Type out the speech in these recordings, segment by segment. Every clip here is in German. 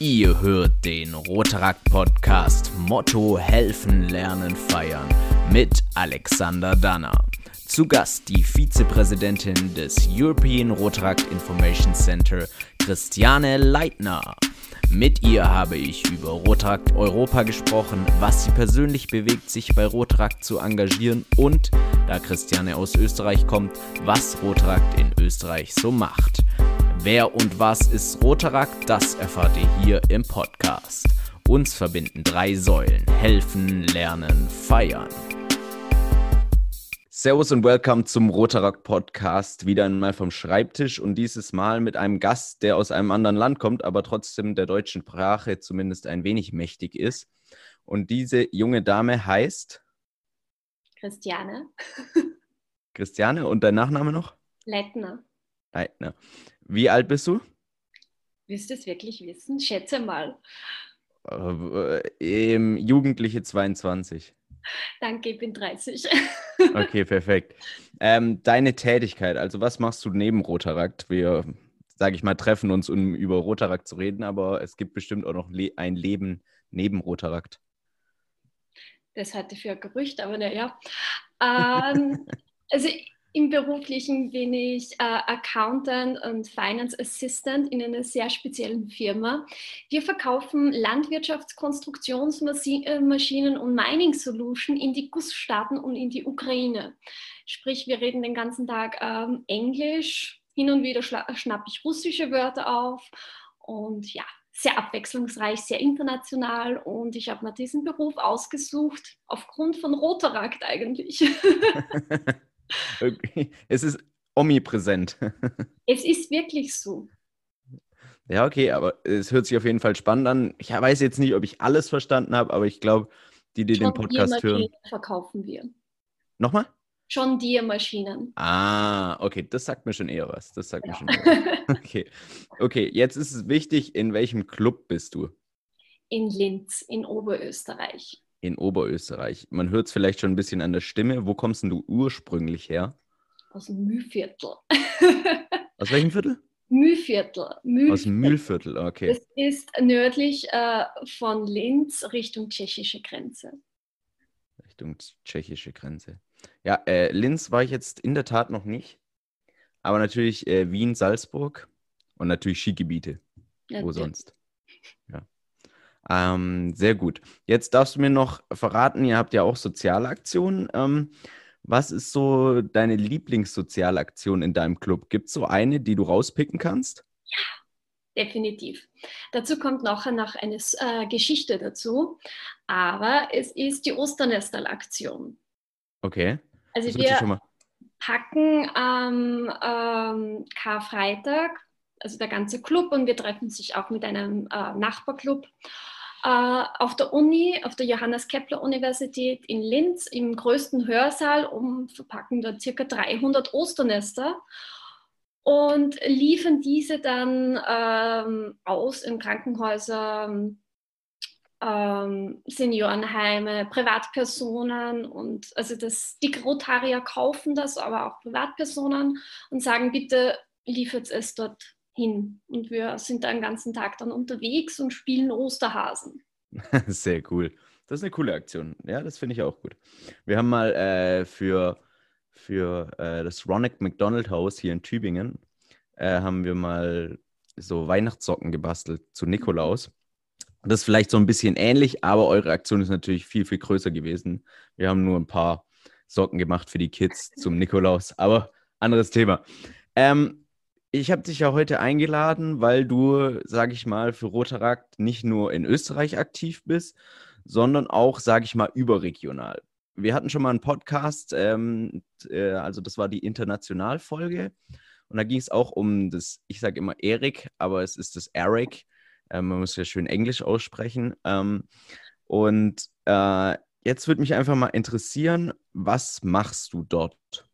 Ihr hört den Rotaract Podcast Motto Helfen, Lernen, Feiern mit Alexander Danner. Zu Gast die Vizepräsidentin des European Rotaract Information Center, Christiane Leitner. Mit ihr habe ich über Rotaract Europa gesprochen, was sie persönlich bewegt, sich bei Rotaract zu engagieren und, da Christiane aus Österreich kommt, was Rotaract in Österreich so macht. Wer und was ist Rotaract, das erfahrt ihr hier im Podcast. Uns verbinden drei Säulen: helfen, lernen, feiern. Servus und welcome zum Rotaract Podcast. Wieder einmal vom Schreibtisch und dieses Mal mit einem Gast, der aus einem anderen Land kommt, aber trotzdem der deutschen Sprache zumindest ein wenig mächtig ist. Und diese junge Dame heißt Christiane. Christiane und dein Nachname noch? Leitner. Leitner. Wie alt bist du? Willst du es wirklich wissen? Schätze mal. Äh, Jugendliche 22. Danke, ich bin 30. okay, perfekt. Ähm, deine Tätigkeit, also was machst du neben Rotarakt? Wir, sage ich mal, treffen uns, um über Rotarakt zu reden, aber es gibt bestimmt auch noch le ein Leben neben Rotarakt. Das hatte für ein Gerücht, aber naja. Ähm, also im Beruflichen bin ich äh, Accountant und Finance Assistant in einer sehr speziellen Firma. Wir verkaufen Landwirtschaftskonstruktionsmaschinen und Mining Solution in die Gussstaaten und in die Ukraine. Sprich, wir reden den ganzen Tag ähm, Englisch, hin und wieder schnappe ich russische Wörter auf und ja, sehr abwechslungsreich, sehr international und ich habe mir diesen Beruf ausgesucht aufgrund von Rotarakt eigentlich. es ist omnipräsent. es ist wirklich so. Ja, okay, aber es hört sich auf jeden Fall spannend an. Ich weiß jetzt nicht, ob ich alles verstanden habe, aber ich glaube, die, die John den Podcast hören. verkaufen wir. Nochmal? John Deere Maschinen. Ah, okay, das sagt mir schon eher was. Das sagt ja. mir schon eher was. Okay. okay, jetzt ist es wichtig, in welchem Club bist du? In Linz, in Oberösterreich in Oberösterreich. Man hört es vielleicht schon ein bisschen an der Stimme. Wo kommst denn du ursprünglich her? Aus dem Mühlviertel. Aus welchem Viertel? Mühlviertel. Mühlviertel. Aus dem Mühlviertel, okay. Das ist nördlich äh, von Linz Richtung tschechische Grenze. Richtung tschechische Grenze. Ja, äh, Linz war ich jetzt in der Tat noch nicht. Aber natürlich äh, Wien, Salzburg und natürlich Skigebiete. Natürlich. Wo sonst? Ja. Ähm, sehr gut. Jetzt darfst du mir noch verraten, ihr habt ja auch Sozialaktionen. Ähm, was ist so deine Lieblingssozialaktion in deinem Club? Gibt es so eine, die du rauspicken kannst? Ja, definitiv. Dazu kommt nachher noch eine äh, Geschichte dazu, aber es ist die Osternestal-Aktion. Okay. Also wir packen am ähm, Karfreitag, also der ganze Club und wir treffen sich auch mit einem äh, Nachbarclub äh, auf der Uni, auf der Johannes Kepler Universität in Linz im größten Hörsaal und verpacken dort circa 300 Osternester. Und liefern diese dann ähm, aus in Krankenhäuser, ähm, Seniorenheime, Privatpersonen und also das, die Rotarier kaufen das, aber auch Privatpersonen und sagen, bitte liefert es dort hin. Und wir sind da den ganzen Tag dann unterwegs und spielen Osterhasen. Sehr cool. Das ist eine coole Aktion. Ja, das finde ich auch gut. Wir haben mal äh, für, für äh, das Ronick McDonald House hier in Tübingen, äh, haben wir mal so Weihnachtssocken gebastelt zu Nikolaus. Das ist vielleicht so ein bisschen ähnlich, aber eure Aktion ist natürlich viel, viel größer gewesen. Wir haben nur ein paar Socken gemacht für die Kids zum Nikolaus, aber anderes Thema. Ähm, ich habe dich ja heute eingeladen, weil du, sage ich mal, für Rotarakt nicht nur in Österreich aktiv bist, sondern auch, sage ich mal, überregional. Wir hatten schon mal einen Podcast, ähm, äh, also das war die Internationalfolge. Und da ging es auch um das, ich sage immer Erik, aber es ist das Eric. Äh, man muss ja schön Englisch aussprechen. Ähm, und äh, jetzt würde mich einfach mal interessieren, was machst du dort?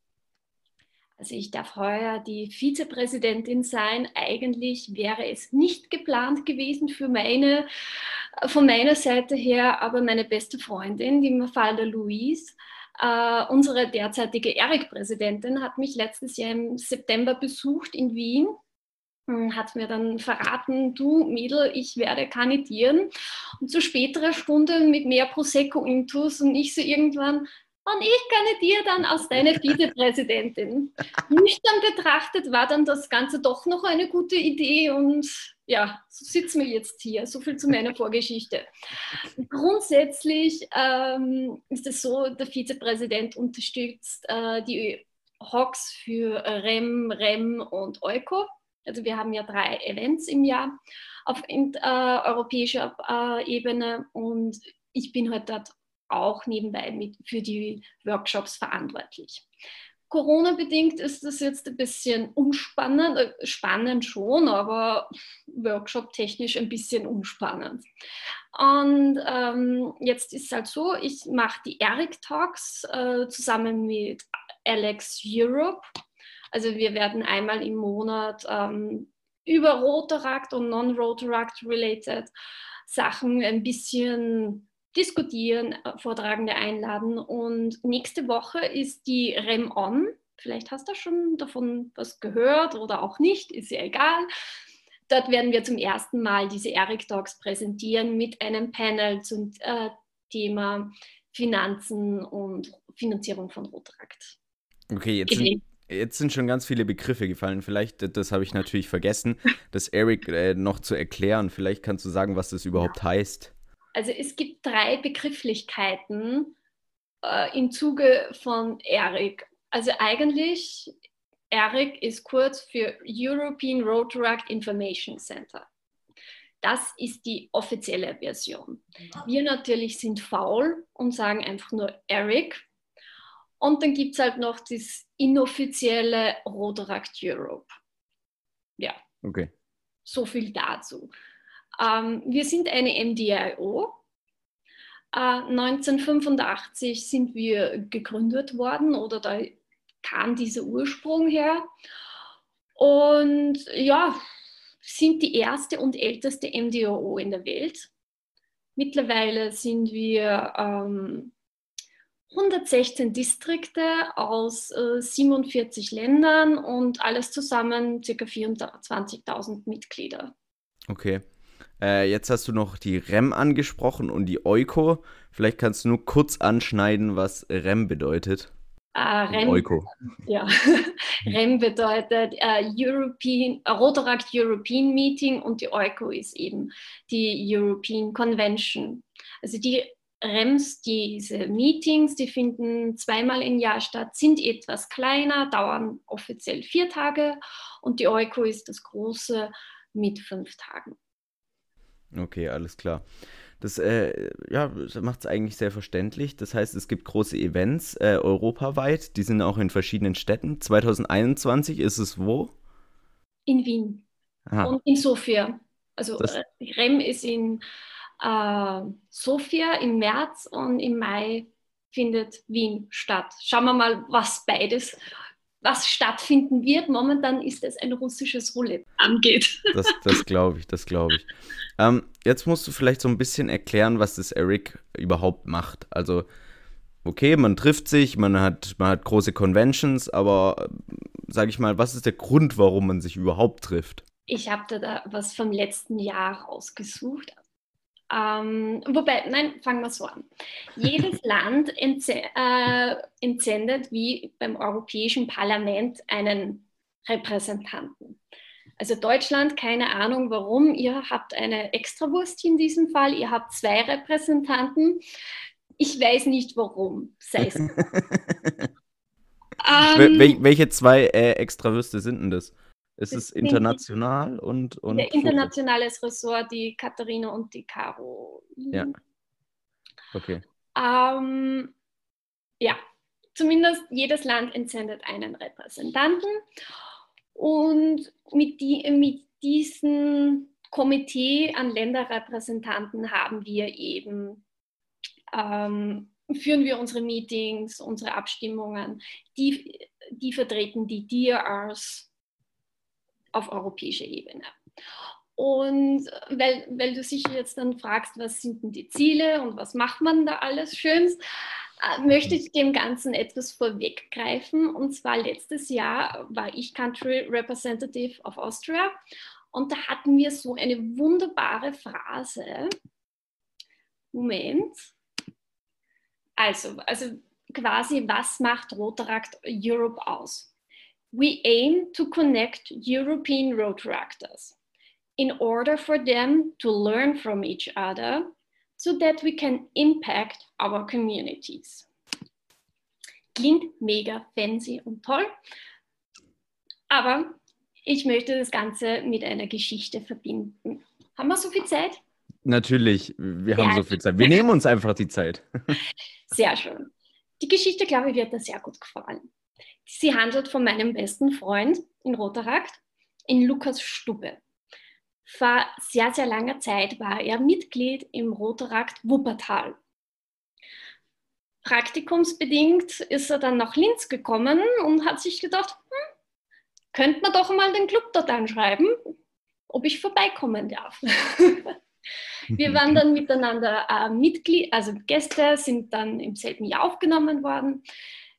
Also ich darf heuer die Vizepräsidentin sein. Eigentlich wäre es nicht geplant gewesen für meine, von meiner Seite her, aber meine beste Freundin, die Mafalda Louise, Uh, unsere derzeitige ERIC-Präsidentin hat mich letztes Jahr im September besucht in Wien hat mir dann verraten, du Mädel, ich werde kandidieren. Und zu späterer Stunde mit mehr Prosecco-Intus und ich so irgendwann, und ich kandidiere dann als deine Vizepräsidentin. Nüchtern betrachtet war dann das Ganze doch noch eine gute Idee und ja, so sitzen wir jetzt hier. So viel zu meiner Vorgeschichte. Grundsätzlich ähm, ist es so, der Vizepräsident unterstützt äh, die Hawks für REM, REM und EUCO. Also wir haben ja drei Events im Jahr auf äh, europäischer äh, Ebene und ich bin heute halt dort auch nebenbei mit für die Workshops verantwortlich. Corona-bedingt ist das jetzt ein bisschen unspannend, äh, spannend schon, aber Workshop-technisch ein bisschen unspannend. Und ähm, jetzt ist es halt so, ich mache die Eric Talks äh, zusammen mit Alex Europe. Also wir werden einmal im Monat ähm, über Rotaract und Non-Rotaract related Sachen ein bisschen diskutieren, äh, Vortragende einladen. Und nächste Woche ist die REM On. Vielleicht hast du schon davon was gehört oder auch nicht, ist ja egal. Dort werden wir zum ersten Mal diese Eric Talks präsentieren mit einem Panel zum äh, Thema Finanzen und Finanzierung von Rotrakt. Okay, jetzt sind, jetzt sind schon ganz viele Begriffe gefallen. Vielleicht, das habe ich natürlich vergessen, das Eric äh, noch zu erklären. Vielleicht kannst du sagen, was das überhaupt ja. heißt. Also es gibt drei Begrifflichkeiten äh, im Zuge von ERIC. Also eigentlich, ERIC ist kurz für European Rotaract Information Center. Das ist die offizielle Version. Wir natürlich sind faul und sagen einfach nur ERIC. Und dann gibt es halt noch das inoffizielle Rotaract Europe. Ja. Okay. So viel dazu. Ähm, wir sind eine MDIO. Äh, 1985 sind wir gegründet worden oder da kam dieser Ursprung her. Und ja, sind die erste und älteste MDO in der Welt. Mittlerweile sind wir ähm, 116 Distrikte aus äh, 47 Ländern und alles zusammen ca. 24.000 Mitglieder. Okay. Äh, jetzt hast du noch die REM angesprochen und die Euko. Vielleicht kannst du nur kurz anschneiden, was REM bedeutet. Uh, REM, Euko. Ja, REM bedeutet uh, European, uh, Rotaract European Meeting und die Euko ist eben die European Convention. Also die REMs, diese Meetings, die finden zweimal im Jahr statt, sind etwas kleiner, dauern offiziell vier Tage und die Euko ist das große mit fünf Tagen. Okay, alles klar. Das äh, ja, macht es eigentlich sehr verständlich. Das heißt, es gibt große Events äh, europaweit, die sind auch in verschiedenen Städten. 2021 ist es wo? In Wien Aha. und in Sofia. Also das... äh, REM ist in äh, Sofia im März und im Mai findet Wien statt. Schauen wir mal, was beides was stattfinden wird. Momentan ist es ein russisches Roulette angeht. Das, das glaube ich, das glaube ich. Ähm, jetzt musst du vielleicht so ein bisschen erklären, was das Eric überhaupt macht. Also, okay, man trifft sich, man hat, man hat große Conventions, aber sage ich mal, was ist der Grund, warum man sich überhaupt trifft? Ich habe da was vom letzten Jahr rausgesucht. Ähm, wobei, nein, fangen wir so an. Jedes Land äh, entsendet wie beim Europäischen Parlament einen Repräsentanten. Also Deutschland, keine Ahnung warum, ihr habt eine Extrawurst in diesem Fall, ihr habt zwei Repräsentanten. Ich weiß nicht warum, sei es. ähm, Wel welche zwei äh, Extrawürste sind denn das? Es ist international und, und. Der internationales Ressort, die Katharina und die Caro. Ja. Okay. Ähm, ja, zumindest jedes Land entsendet einen Repräsentanten. Und mit, die, mit diesem Komitee an Länderrepräsentanten haben wir eben, ähm, führen wir unsere Meetings, unsere Abstimmungen. Die, die vertreten die DRRs auf europäischer Ebene. Und weil, weil du sicher jetzt dann fragst, was sind denn die Ziele und was macht man da alles Schönes, äh, möchte ich dem Ganzen etwas vorweggreifen. Und zwar letztes Jahr war ich Country Representative of Austria und da hatten wir so eine wunderbare Phrase. Moment. Also, also quasi, was macht Rotaract Europe aus? We aim to connect European Rotaractors in order for them to learn from each other so that we can impact our communities. Klingt mega fancy und toll, aber ich möchte das Ganze mit einer Geschichte verbinden. Haben wir so viel Zeit? Natürlich, wir haben ja. so viel Zeit. Wir nehmen uns einfach die Zeit. Sehr schön. Die Geschichte, glaube ich, wird dir sehr gut gefallen. Sie handelt von meinem besten Freund in Rotarakt, in Lukas Stube. Vor sehr, sehr langer Zeit war er Mitglied im Rotarakt Wuppertal. Praktikumsbedingt ist er dann nach Linz gekommen und hat sich gedacht, hm, könnte man doch mal den Club dort anschreiben, ob ich vorbeikommen darf. Wir waren dann miteinander äh, Mitglied, also Gäste sind dann im selben Jahr aufgenommen worden,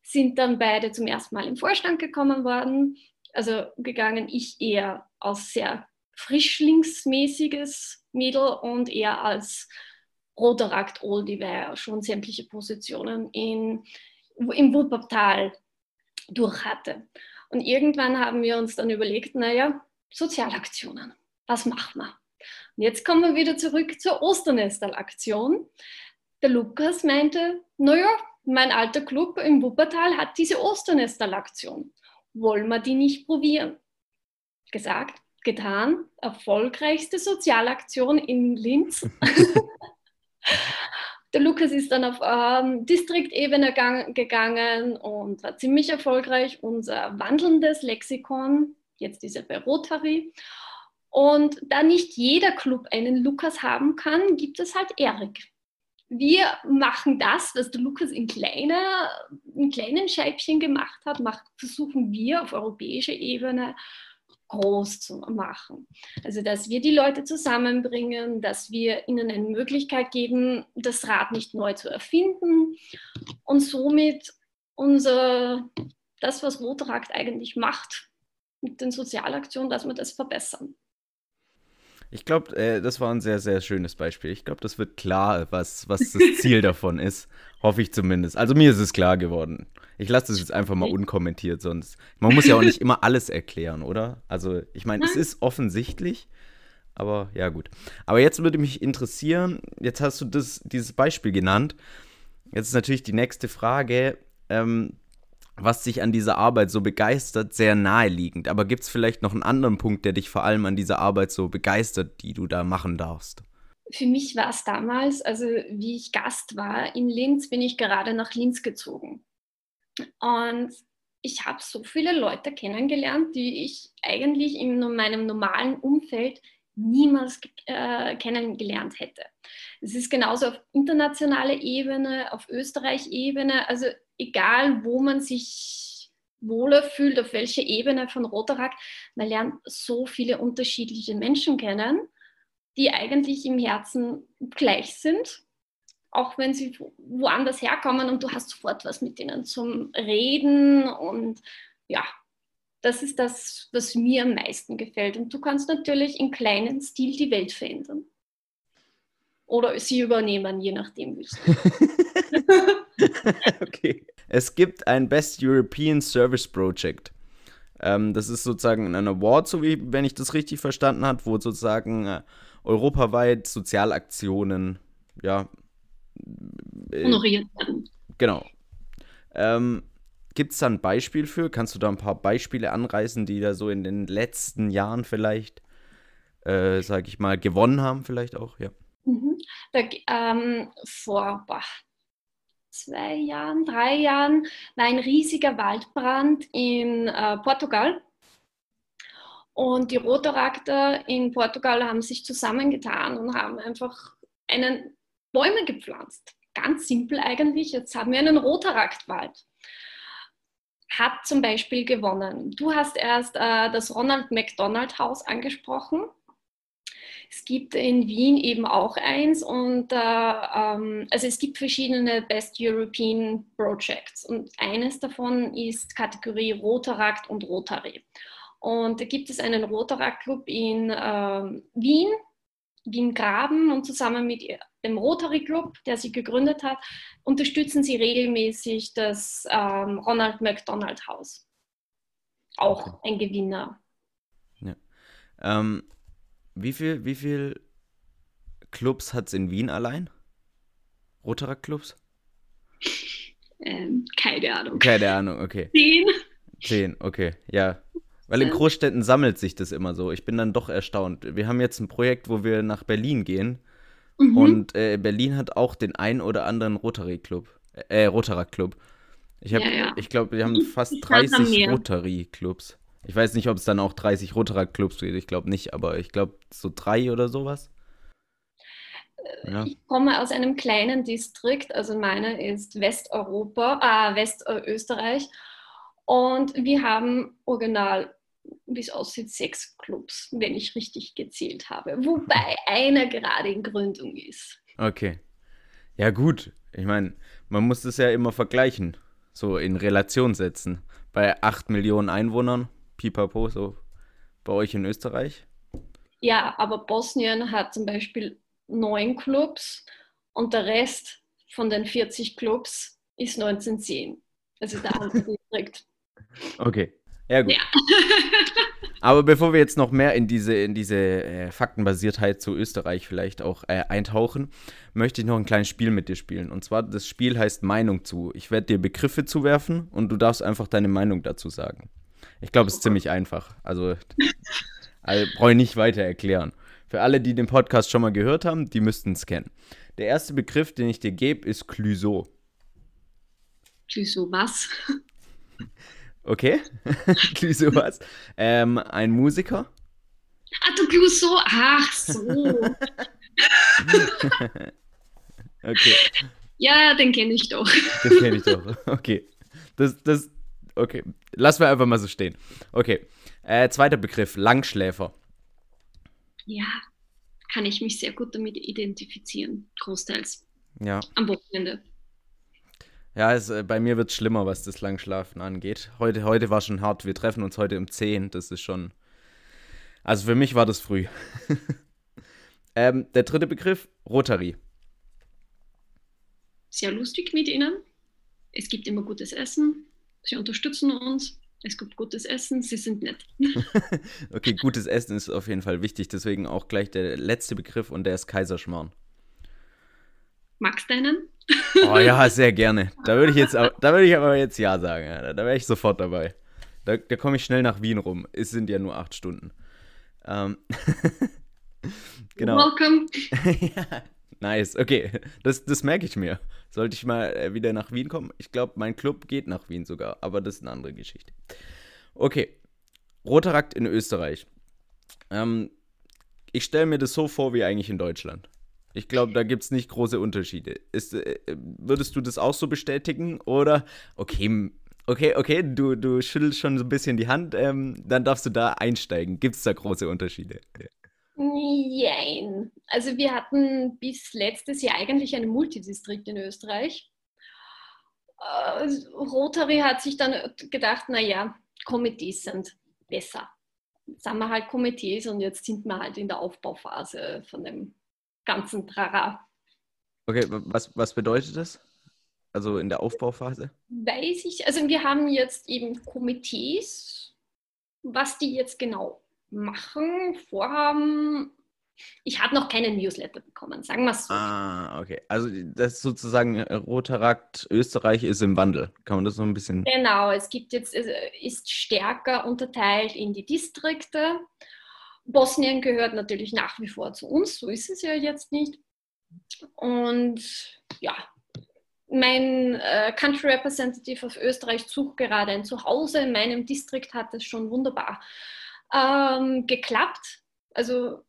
sind dann beide zum ersten Mal im Vorstand gekommen worden, also gegangen, ich eher aus sehr frischlingsmäßiges Mädel und er als Rotarakt Oldie, weil schon sämtliche Positionen in, im Wuppertal durch hatte. Und irgendwann haben wir uns dann überlegt, naja, Sozialaktionen, was machen wir? Und jetzt kommen wir wieder zurück zur Osternestal-Aktion. Der Lukas meinte, naja, mein alter Club im Wuppertal hat diese Osternestal-Aktion. Wollen wir die nicht probieren? Gesagt, getan. Erfolgreichste Sozialaktion in Linz. Der Lukas ist dann auf ähm, Distriktebene gegangen und war ziemlich erfolgreich. Unser wandelndes Lexikon, jetzt ist er bei Rotary. Und da nicht jeder Club einen Lukas haben kann, gibt es halt Erik. Wir machen das, was der Lukas in, kleiner, in kleinen Scheibchen gemacht hat, macht, versuchen wir auf europäischer Ebene groß zu machen. Also, dass wir die Leute zusammenbringen, dass wir ihnen eine Möglichkeit geben, das Rad nicht neu zu erfinden und somit unser, das, was Rotarakt eigentlich macht, mit den Sozialaktionen, dass wir das verbessern. Ich glaube, äh, das war ein sehr, sehr schönes Beispiel. Ich glaube, das wird klar, was, was das Ziel davon ist. Hoffe ich zumindest. Also mir ist es klar geworden. Ich lasse das jetzt einfach mal unkommentiert, sonst. Man muss ja auch nicht immer alles erklären, oder? Also, ich meine, es ist offensichtlich, aber ja, gut. Aber jetzt würde mich interessieren, jetzt hast du das, dieses Beispiel genannt. Jetzt ist natürlich die nächste Frage. Ähm, was dich an dieser Arbeit so begeistert, sehr naheliegend. Aber gibt es vielleicht noch einen anderen Punkt, der dich vor allem an dieser Arbeit so begeistert, die du da machen darfst? Für mich war es damals, also wie ich Gast war in Linz, bin ich gerade nach Linz gezogen. Und ich habe so viele Leute kennengelernt, die ich eigentlich in meinem normalen Umfeld niemals äh, kennengelernt hätte. Es ist genauso auf internationaler Ebene, auf Österreich-Ebene. Also egal wo man sich wohler fühlt, auf welcher Ebene von Rotaract, man lernt so viele unterschiedliche Menschen kennen, die eigentlich im Herzen gleich sind, auch wenn sie woanders herkommen und du hast sofort was mit denen zum Reden und ja, das ist das, was mir am meisten gefällt. Und du kannst natürlich in kleinen Stil die Welt verändern. Oder sie übernehmen, je nachdem, wie okay. Es gibt ein Best European Service Project. Ähm, das ist sozusagen ein Award, so wie wenn ich das richtig verstanden habe, wo sozusagen äh, europaweit Sozialaktionen ja, äh, honoriert werden. Genau. Ähm, Gibt es da ein Beispiel für? Kannst du da ein paar Beispiele anreißen, die da so in den letzten Jahren vielleicht, äh, sage ich mal, gewonnen haben, vielleicht auch? Ja. Mhm. Da, ähm, vor boah, zwei Jahren, drei Jahren war ein riesiger Waldbrand in äh, Portugal. Und die Rotarakter in Portugal haben sich zusammengetan und haben einfach einen Bäume gepflanzt. Ganz simpel eigentlich. Jetzt haben wir einen Rotaraktwald. Hat zum Beispiel gewonnen. Du hast erst äh, das Ronald McDonald Haus angesprochen. Es gibt in Wien eben auch eins und äh, ähm, also es gibt verschiedene Best European Projects und eines davon ist Kategorie Rotarakt und Rotary. Und da gibt es einen Rotaract Club in äh, Wien, Wien Graben und zusammen mit dem Rotary Club, der sie gegründet hat, unterstützen sie regelmäßig das ähm, Ronald McDonald Haus. Auch okay. ein Gewinner. Ja. Ähm, wie viel, wie viel Clubs hat es in Wien allein? Rotaract-Clubs? Ähm, keine Ahnung. Keine Ahnung, okay. Zehn. Zehn, okay, ja. Weil in Großstädten sammelt sich das immer so. Ich bin dann doch erstaunt. Wir haben jetzt ein Projekt, wo wir nach Berlin gehen. Mhm. Und äh, Berlin hat auch den ein oder anderen Rotary Club. Äh, Rotaract Club. Ich, ja, ja. ich glaube, wir haben fast 30 Rotary Clubs. Ich weiß nicht, ob es dann auch 30 Rotaract Clubs gibt. Ich glaube nicht, aber ich glaube so drei oder sowas. Äh, ja. Ich komme aus einem kleinen Distrikt, also meine ist Westeuropa, äh, Westösterreich. Und wir haben original, wie es aussieht, sechs Clubs, wenn ich richtig gezählt habe. Wobei einer gerade in Gründung ist. Okay. Ja, gut. Ich meine, man muss das ja immer vergleichen, so in Relation setzen. Bei acht Millionen Einwohnern, pipapo, so bei euch in Österreich. Ja, aber Bosnien hat zum Beispiel neun Clubs und der Rest von den 40 Clubs ist 1910. Also der andere Distrikt. Okay. Ja, gut. Ja. Aber bevor wir jetzt noch mehr in diese, in diese äh, Faktenbasiertheit zu Österreich vielleicht auch äh, eintauchen, möchte ich noch ein kleines Spiel mit dir spielen. Und zwar, das Spiel heißt Meinung zu. Ich werde dir Begriffe zuwerfen und du darfst einfach deine Meinung dazu sagen. Ich glaube, es ist ziemlich einfach. Also, also brauche ich nicht weiter erklären. Für alle, die den Podcast schon mal gehört haben, die müssten es kennen. Der erste Begriff, den ich dir gebe, ist Clüso. Clüso was? Okay. Clouseau was? Ähm, ein Musiker? Ah, du Clouseau. Ach so. okay. Ja, den kenne ich doch. Den kenne ich doch. Okay. Das, das, okay. Lass wir einfach mal so stehen. Okay. Äh, zweiter Begriff, Langschläfer. Ja, kann ich mich sehr gut damit identifizieren, großteils. Ja. Am Wochenende. Ja, es, äh, bei mir wird es schlimmer, was das Langschlafen angeht. Heute, heute war schon hart. Wir treffen uns heute um 10. Das ist schon. Also für mich war das früh. ähm, der dritte Begriff, Rotary. Sehr lustig mit ihnen. Es gibt immer gutes Essen. Sie unterstützen uns. Es gibt gutes Essen. Sie sind nett. okay, gutes Essen ist auf jeden Fall wichtig. Deswegen auch gleich der letzte Begriff und der ist Kaiserschmarrn. Magst du einen? Oh ja, sehr gerne. Da würde ich jetzt, da würde ich aber jetzt ja sagen. Ja. Da wäre ich sofort dabei. Da, da komme ich schnell nach Wien rum. Es sind ja nur acht Stunden. Ähm. genau. Welcome. ja, nice. Okay, das, das merke ich mir. Sollte ich mal äh, wieder nach Wien kommen? Ich glaube, mein Club geht nach Wien sogar, aber das ist eine andere Geschichte. Okay, Rotarakt in Österreich. Ähm, ich stelle mir das so vor wie eigentlich in Deutschland. Ich glaube, da gibt es nicht große Unterschiede. Ist, äh, würdest du das auch so bestätigen? Oder, okay, okay, okay, du, du schüttelst schon so ein bisschen die Hand, ähm, dann darfst du da einsteigen. Gibt es da große Unterschiede? Nein. Also wir hatten bis letztes Jahr eigentlich einen Multidistrikt in Österreich. Äh, Rotary hat sich dann gedacht, naja, Komitees sind besser. Jetzt haben wir halt Komitees und jetzt sind wir halt in der Aufbauphase von dem ganzen Trara. Okay, was, was bedeutet das? Also in der Aufbauphase? Weiß ich, also wir haben jetzt eben Komitees, was die jetzt genau machen, vorhaben. Ich habe noch keinen Newsletter bekommen, sagen wir es so. Ah, okay. Also das ist sozusagen äh, Rotarakt Österreich ist im Wandel. Kann man das so ein bisschen. Genau, es gibt jetzt, es ist stärker unterteilt in die Distrikte. Bosnien gehört natürlich nach wie vor zu uns, so ist es ja jetzt nicht. Und ja, mein äh, Country Representative auf Österreich sucht gerade ein Zuhause. In meinem Distrikt hat es schon wunderbar ähm, geklappt. Also,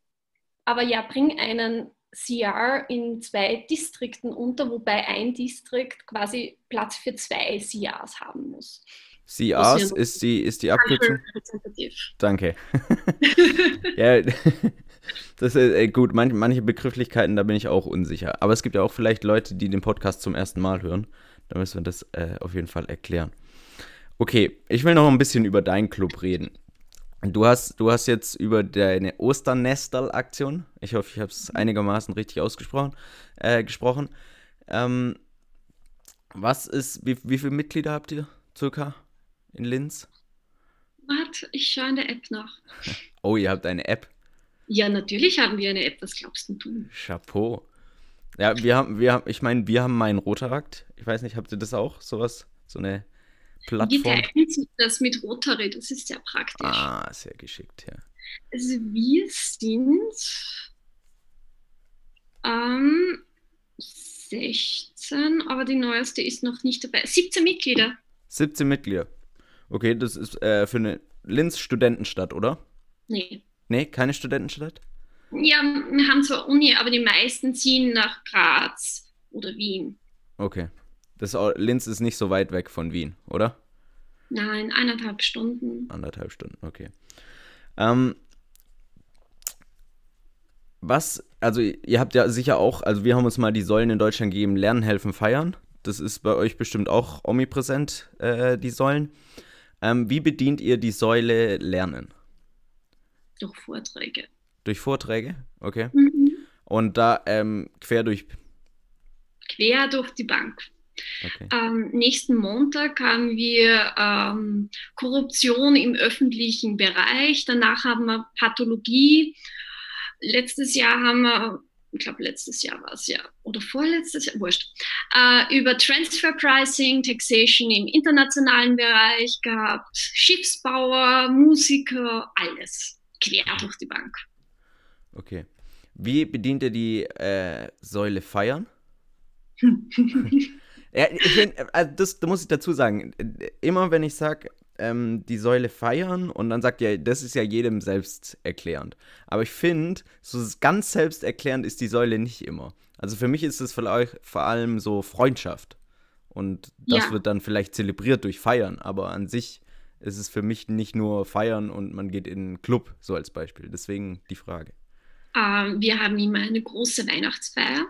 aber ja, bring einen CR in zwei Distrikten unter, wobei ein Distrikt quasi Platz für zwei CRs haben muss. CRs ist die, ist die Abkürzung. Danke. ja, Das ist äh, gut, manch, manche Begrifflichkeiten, da bin ich auch unsicher. Aber es gibt ja auch vielleicht Leute, die den Podcast zum ersten Mal hören. Da müssen wir das äh, auf jeden Fall erklären. Okay, ich will noch ein bisschen über deinen Club reden. Du hast, du hast jetzt über deine Osternestal-Aktion, ich hoffe, ich habe es einigermaßen richtig ausgesprochen, äh, gesprochen. Ähm, was ist, wie, wie viele Mitglieder habt ihr circa in Linz? Warte, ich schaue in der App nach. Oh, ihr habt eine App? Ja, natürlich haben wir eine App, was glaubst du? Chapeau. Ja, wir haben, wir haben, ich meine, wir haben meinen Rotarakt. Ich weiß nicht, habt ihr das auch? Sowas? So eine Plattform? Wie teilen sich das mit Rotary? Das ist sehr praktisch. Ah, sehr geschickt, ja. Also wir sind ähm, 16, aber die neueste ist noch nicht dabei. 17 Mitglieder. 17 Mitglieder. Okay, das ist äh, für eine Linz Studentenstadt, oder? Nee. Nee, keine Studentenstadt? Ja, wir haben zwar Uni, aber die meisten ziehen nach Graz oder Wien. Okay. Das, Linz ist nicht so weit weg von Wien, oder? Nein, eineinhalb Stunden. Anderthalb Stunden, okay. Ähm, was, also ihr habt ja sicher auch, also wir haben uns mal die Säulen in Deutschland gegeben, Lernen, Helfen, Feiern. Das ist bei euch bestimmt auch omnipräsent, äh, die Säulen. Ähm, wie bedient ihr die Säule Lernen? Durch Vorträge. Durch Vorträge? Okay. Mhm. Und da ähm, quer durch. Quer durch die Bank. Okay. Ähm, nächsten Montag haben wir ähm, Korruption im öffentlichen Bereich. Danach haben wir Pathologie. Letztes Jahr haben wir ich glaube letztes Jahr war es ja, oder vorletztes Jahr, wurscht, äh, über Transfer Pricing, Taxation im internationalen Bereich gehabt, Schiffsbauer, Musiker, alles quer durch die Bank. Okay. Wie bedient ihr die äh, Säule Feiern? ja, ich also das, das muss ich dazu sagen. Immer wenn ich sage, ähm, die Säule feiern und dann sagt ja, das ist ja jedem selbst erklärend. Aber ich finde, so ganz selbsterklärend ist die Säule nicht immer. Also für mich ist es vor allem so Freundschaft. Und das ja. wird dann vielleicht zelebriert durch Feiern, aber an sich ist es für mich nicht nur Feiern und man geht in einen Club, so als Beispiel. Deswegen die Frage. Ähm, wir haben immer eine große Weihnachtsfeier.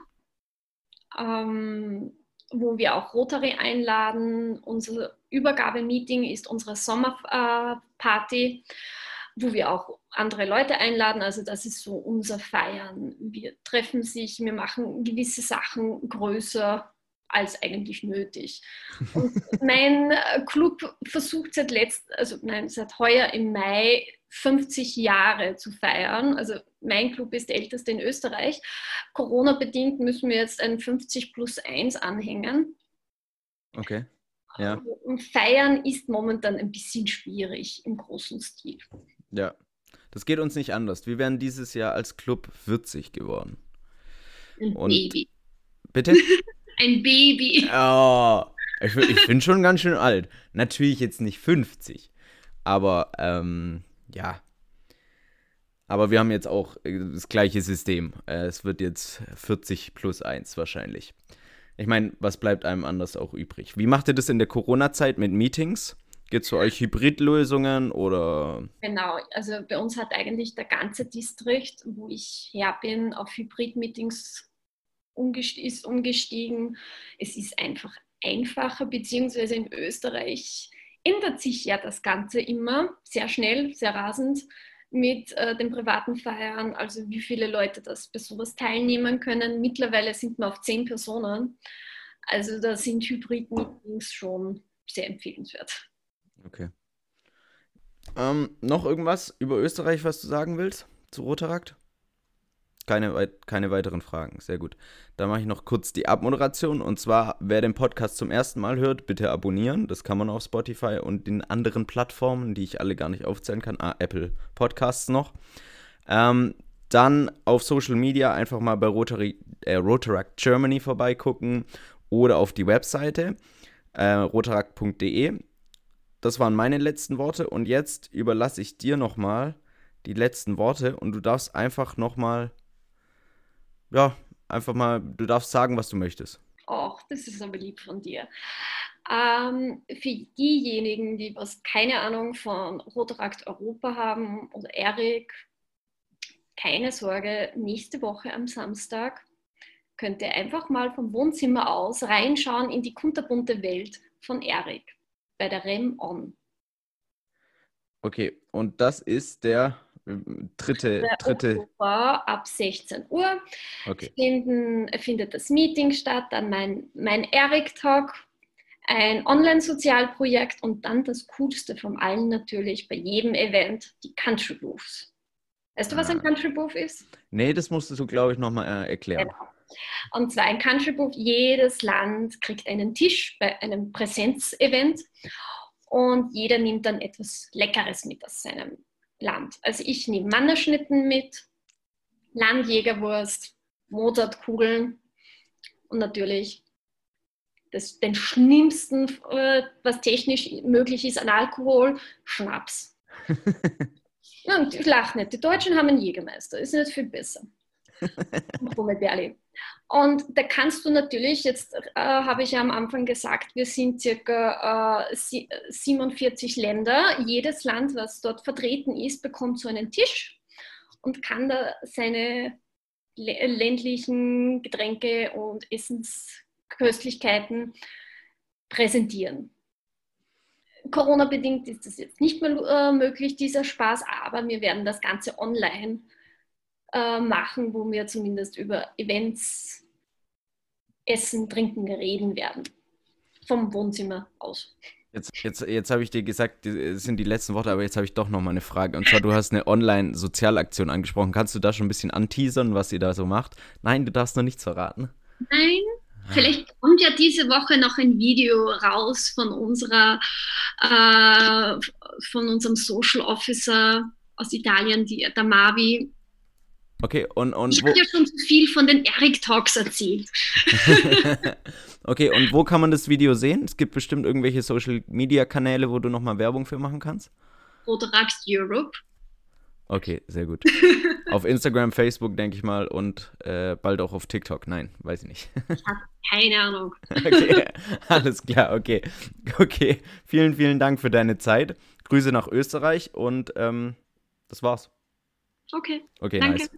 Ähm, wo wir auch Rotary einladen. Unser Übergabemeeting ist unsere Sommerparty, wo wir auch andere Leute einladen. Also das ist so unser Feiern. Wir treffen sich, wir machen gewisse Sachen größer als eigentlich nötig. Und mein Club versucht seit letzt, also nein, seit heuer im Mai 50 Jahre zu feiern. Also mein Club ist der älteste in Österreich. Corona-bedingt müssen wir jetzt ein 50 plus 1 anhängen. Okay. Ja. Feiern ist momentan ein bisschen schwierig im großen Stil. Ja, das geht uns nicht anders. Wir wären dieses Jahr als Club 40 geworden. Ein Und Baby. Bitte? ein Baby. Oh, ich, ich bin schon ganz schön alt. Natürlich jetzt nicht 50, aber ähm, ja. Aber wir haben jetzt auch äh, das gleiche System. Äh, es wird jetzt 40 plus 1 wahrscheinlich. Ich meine, was bleibt einem anders auch übrig? Wie macht ihr das in der Corona-Zeit mit Meetings? Gibt es für euch Hybridlösungen oder? Genau, also bei uns hat eigentlich der ganze Distrikt, wo ich her bin, auf Hybrid-Meetings umgest ist umgestiegen. Es ist einfach einfacher, beziehungsweise in Österreich ändert sich ja das Ganze immer sehr schnell, sehr rasend mit äh, den privaten Feiern, also wie viele Leute das sowas teilnehmen können. Mittlerweile sind wir auf zehn Personen. Also da sind Hybrid-Meetings schon sehr empfehlenswert. Okay. Ähm, noch irgendwas über Österreich, was du sagen willst zu Rotarakt? Keine, keine weiteren Fragen. Sehr gut. Dann mache ich noch kurz die Abmoderation. Und zwar, wer den Podcast zum ersten Mal hört, bitte abonnieren. Das kann man auf Spotify und den anderen Plattformen, die ich alle gar nicht aufzählen kann. Ah, Apple Podcasts noch. Ähm, dann auf Social Media einfach mal bei Rotary, äh, Rotaract Germany vorbeigucken oder auf die Webseite äh, rotaract.de. Das waren meine letzten Worte und jetzt überlasse ich dir nochmal die letzten Worte und du darfst einfach nochmal ja, einfach mal, du darfst sagen, was du möchtest. Ach, das ist aber lieb von dir. Ähm, für diejenigen, die was keine Ahnung von Rotarakt Europa haben oder Erik, keine Sorge, nächste Woche am Samstag könnt ihr einfach mal vom Wohnzimmer aus reinschauen in die kunterbunte Welt von Erik bei der REM On. Okay, und das ist der dritte, dritte. Oktober ab 16 Uhr Okay. finden, findet das Meeting statt, dann mein, mein Eric-Talk, ein Online-Sozialprojekt und dann das Coolste von allen natürlich bei jedem Event, die Country Booths. Weißt du, was ein Ah. Country Booth ist? Nee, das musstest du, glaube ich, nochmal äh, erklären. Genau. Und zwar ein Country Booth, jedes Land kriegt einen Tisch bei einem Präsenzevent und jeder nimmt dann etwas Leckeres mit aus seinem Land. Also ich nehme Mannerschnitten mit, Landjägerwurst, Mozartkugeln und natürlich das, den schlimmsten, äh, was technisch möglich ist an Alkohol, Schnaps. Ja, und ich lache nicht. Die Deutschen haben einen Jägermeister, ist nicht viel besser. Brombeerli. Und da kannst du natürlich, jetzt äh, habe ich ja am Anfang gesagt, wir sind circa äh, sie- 47 Länder. Jedes Land, was dort vertreten ist, bekommt so einen Tisch und kann da seine lä- ländlichen Getränke und Essensköstlichkeiten präsentieren. Corona-bedingt ist das jetzt nicht mehr äh, möglich, dieser Spaß, aber wir werden das Ganze online äh, machen, wo wir zumindest über Events, Essen, Trinken reden werden. Vom Wohnzimmer aus. Jetzt, jetzt, jetzt habe ich dir gesagt, das sind die letzten Worte, aber jetzt habe ich doch noch mal eine Frage. Und zwar, du hast eine Online-Sozialaktion angesprochen. Kannst du da schon ein bisschen anteasern, was ihr da so macht? Nein, du darfst noch nichts verraten. Nein, vielleicht kommt ja diese Woche noch ein Video raus von unserer, äh, von unserem Social Officer aus Italien, die, der Mavi. Okay, und, und Ich habe ja schon zu viel von den Eric Talks erzählt. okay, und wo kann man das Video sehen? Es gibt bestimmt irgendwelche Social-Media-Kanäle, wo du noch mal Werbung für machen kannst. Rotarax Europe. Okay, sehr gut. auf Instagram, Facebook, denke ich mal, und äh, bald auch auf TikTok. Nein, weiß ich nicht. Keine Ahnung. Okay, alles klar, okay. Okay, vielen, vielen Dank für deine Zeit. Grüße nach Österreich und ähm, das war's. Okay. Okay, Danke. nice.